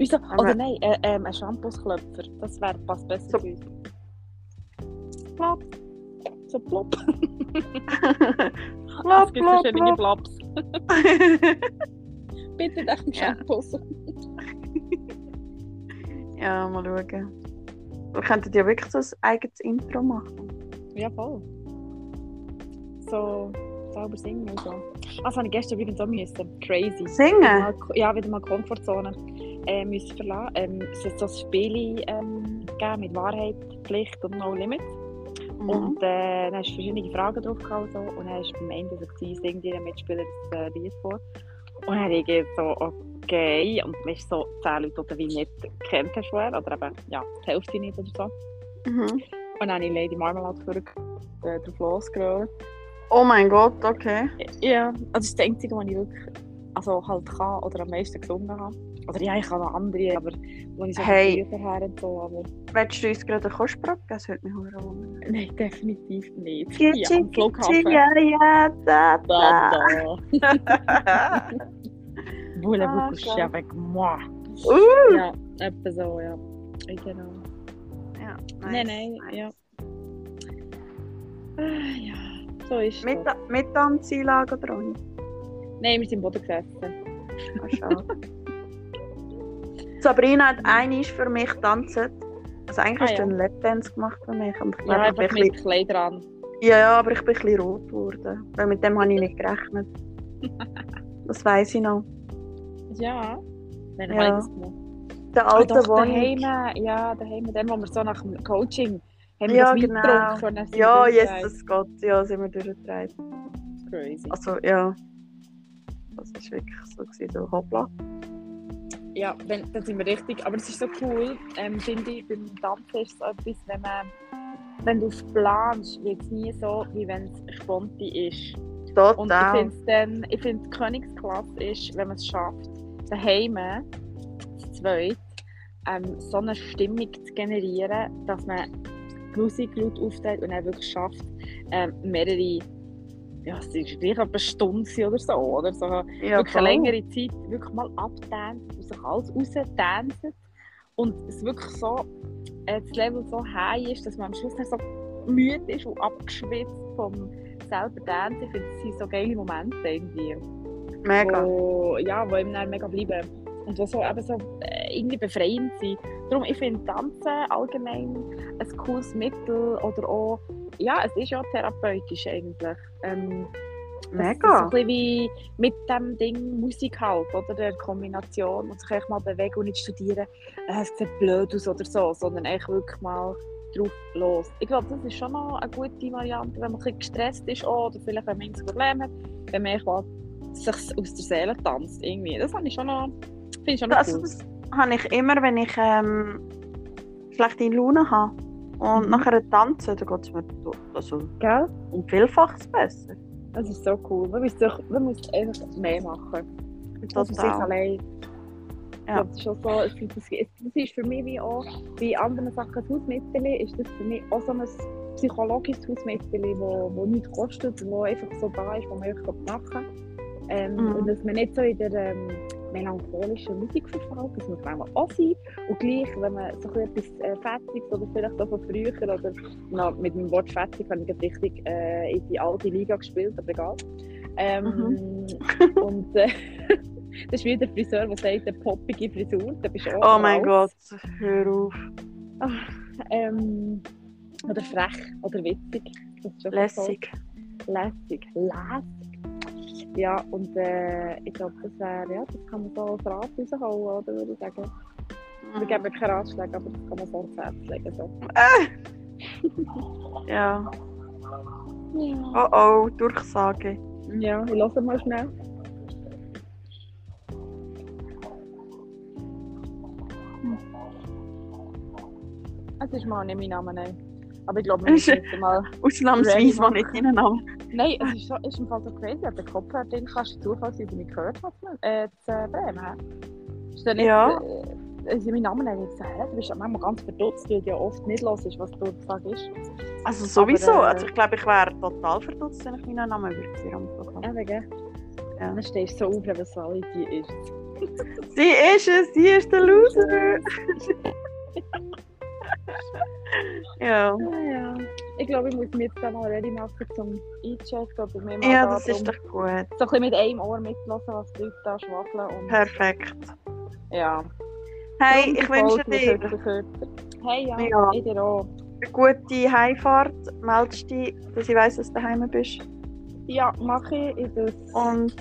Oder nein, äh, ähm, ein Shampoosklöpfer. Das wäre passt besser So. zu uns. Plopp. So plopp. Plop, es gibt plop, verschiedene plop. Plops. Bitte den. Shampoos. ja, mal schauen. Wir könnten ja wirklich so ein eigenes Intro machen. Ja, voll. So sauber singen und so. Also habe ich gestern übrigens auch müssen. Crazy. Singen? Mal, ja, wieder mal Komfortzone äh, müssen verlassen. Ähm, es hat so ein Spiel ähm, gegeben mit Wahrheit, Pflicht und No Limit. Mhm. Und äh, dann hast du verschiedene Fragen drauf gehabt und so. Und dann ist am Ende so gewesen, singt jeder Mitspieler das äh, Lied vor. Und dann habe ich so, okay. Und hast so zehn Leute, die du wie nicht kennt hast vorher. Oder eben, ja, die Hälfte nicht oder so. Mhm. Und dann habe ich Lady Marmalade für, äh, drauf losgerollt. Oh mein Gott, okay. Ja, also das ist das Einzige, was ich wirklich also halt kann oder am meisten gesungen habe. Oder ja, ich kann noch andere, aber wo ich so Hey. her und so, aber Willst du uns gerade einen Kostbrot geben? Das würde mich hure wundern. nein, definitiv nicht. Ja, Ja, am Flughafen. Ja, ja, da, Da, da. da. Voulez-vous Ah, coucher geil. avec moi? Uh. Ja, etwa so, ja. Genau. Ja, Nein, nice, nein, nice. ja. Ah, ja, so ist es. Mit, so. mit Tanzeinlage oder ohne? Nein, wir sind im Boden gesessen. Ah, schade. Sabrina hat einmal für mich getanzt. Also eigentlich Ah, hast du ja. einen Lapdance gemacht für mich. Und ich Ja, glaube, ich bin einfach ein mit bisschen, Kleid dran. ja, ja, aber ich bin ein bisschen rot geworden. Weil mit dem habe ich nicht gerechnet. Das weiss ich noch. Ja. Dann Ja. ich gemacht. Der alte Wohnung. daheim, ja, daheim, dann, wo wir so nach dem Coaching haben wir Ja, das genau. und Ja, wir. Jesus Gott, ja, sind wir durchgetragen. Crazy. Also, ja. Das war wirklich so, gewesen, so hoppla. Ja, wenn, dann sind wir richtig. Aber es ist so cool, ähm, finde ich, beim es so etwas, wenn man, wenn du es planst, wird es nie so, wie wenn es sponti ist. Und ich Total. finde dann, ich finde die Königsklasse ist, wenn man es schafft, daheim, zu zweit, ähm, so eine Stimmung zu generieren, dass man Musik laut auftritt und dann wirklich schafft, ähm, mehrere, ja, es ist gleich eine Stunde oder so, oder so, Ja, wirklich voll. eine längere Zeit wirklich mal abtanzt und sich alles raustanzt und es wirklich so, äh, das Level so high ist, dass man am Schluss so müde ist und abgeschwitzt vom selber tanzen. Ich finde, das sind so geile Momente irgendwie Mega. wo, ja, wo ihm dann mega bleiben. Und die so, eben so äh, irgendwie befreiend sind. Darum, ich finde Tanzen allgemein ein cooles Mittel oder auch, ja, es ist ja therapeutisch eigentlich. Ähm, das- Das ist Mega. ein bisschen wie mit dem Ding Musik halt, oder der Kombination und sich echt mal bewegen und nicht studieren, äh, es sieht blöd aus oder so, sondern echt wirklich mal drauf los. Ich glaube, das ist schon noch eine gute Variante, wenn man ein bisschen gestresst ist auch, oder vielleicht wenn man ein Problem hat, wenn man mal sich aus der Seele tanzt irgendwie. Das habe ich schon noch, finde ich schon noch Also, cool. das habe ich immer, wenn ich ähm, schlechte Laune habe. Und Mhm. nachher tanzen, dann geht es mir so- also, Gell? um vielfaches besser. Das ist so cool. Man muss, doch, man muss einfach mehr machen. Das für sich Total. allein. Ja. Das ist schon so, es- das, das ist für mich wie auch bei anderen Sachen ein Hausmittel, ist das für mich auch so ein psychologisches Hausmittel, wo nichts kostet, wo einfach so da ist, wo man einfach machen kann. Ähm, Mhm. Und dass man nicht so in der ähm, melancholischen Musik verfällt, das muss man auch sein. Und gleich, wenn man so etwas äh, Fettiges oder vielleicht auch von früher oder na, mit dem Wort Fettig habe ich richtig äh, in die alte Liga gespielt, aber egal. Ähm, und äh, das ist wie der Friseur, der sagt, eine poppige Frisur. Da bist du auch Oh mein. Gott, hör auf. Ähm, oder frech oder witzig. Lässig. Lässig. Lässig. Ja, und äh, ich glaube, das wäre, ja, das kann man so als Rat rausholen, oder würde ich sagen. Wir geben keine Ratschläge, aber das kann man so ans Herz legen. So. Ja. Ja. Oh oh, Durchsage. ja, ich lasse mal schnell. Hm. Es ist mal nicht mein Name, nein. Aber ich glaube, wir müssen jetzt mal... Ausnahmsweise mal nicht deinen Namen. Nein, es ist, ist im Fall so crazy. Kopfhörer, den kannst du zufallsweise nicht gehört hast. Äh, zu äh, Bremen. Ist der nicht, Ja. Äh, also mein Name nicht gesagt. hä? Du bist manchmal ganz verdutzt, weil du ja oft nicht hörst, was du gesagt ist. Also sowieso. Aber, äh, also ich glaube, ich wäre total verdutzt, wenn ich meinen Namen hier am Programm. Ja, wegen. Ja. Dann stehst du so auf, es alle die ist. Sie ist es, sie ist der Loser. ja. Ja. Ich glaube, ich muss mich jetzt dann mal ready machen zum Einchecken oder mir mal ja, da das ist doch gut. so ein bisschen mit einem Ohr mitlassen, was die Leute da schwafeln. Und, Perfekt. ja. Hey, ich wünsche dir. Hey, ja, Ja. ich dir auch. eine gute Heimfahrt. Meldest dich, dass ich weiss, dass du daheim bist. Ja, mache ich. Ich das Und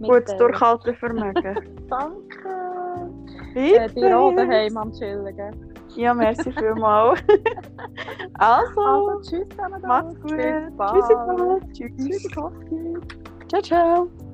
gutes Durchhaltevermögen. Danke. Bitte. Äh, dir auch daheim am Chillen. gell? Ja, merci vielmals. also, Also, tschüss zusammen. macht's gut. Tschüss. Tschüss, Koski. Ciao, ciao.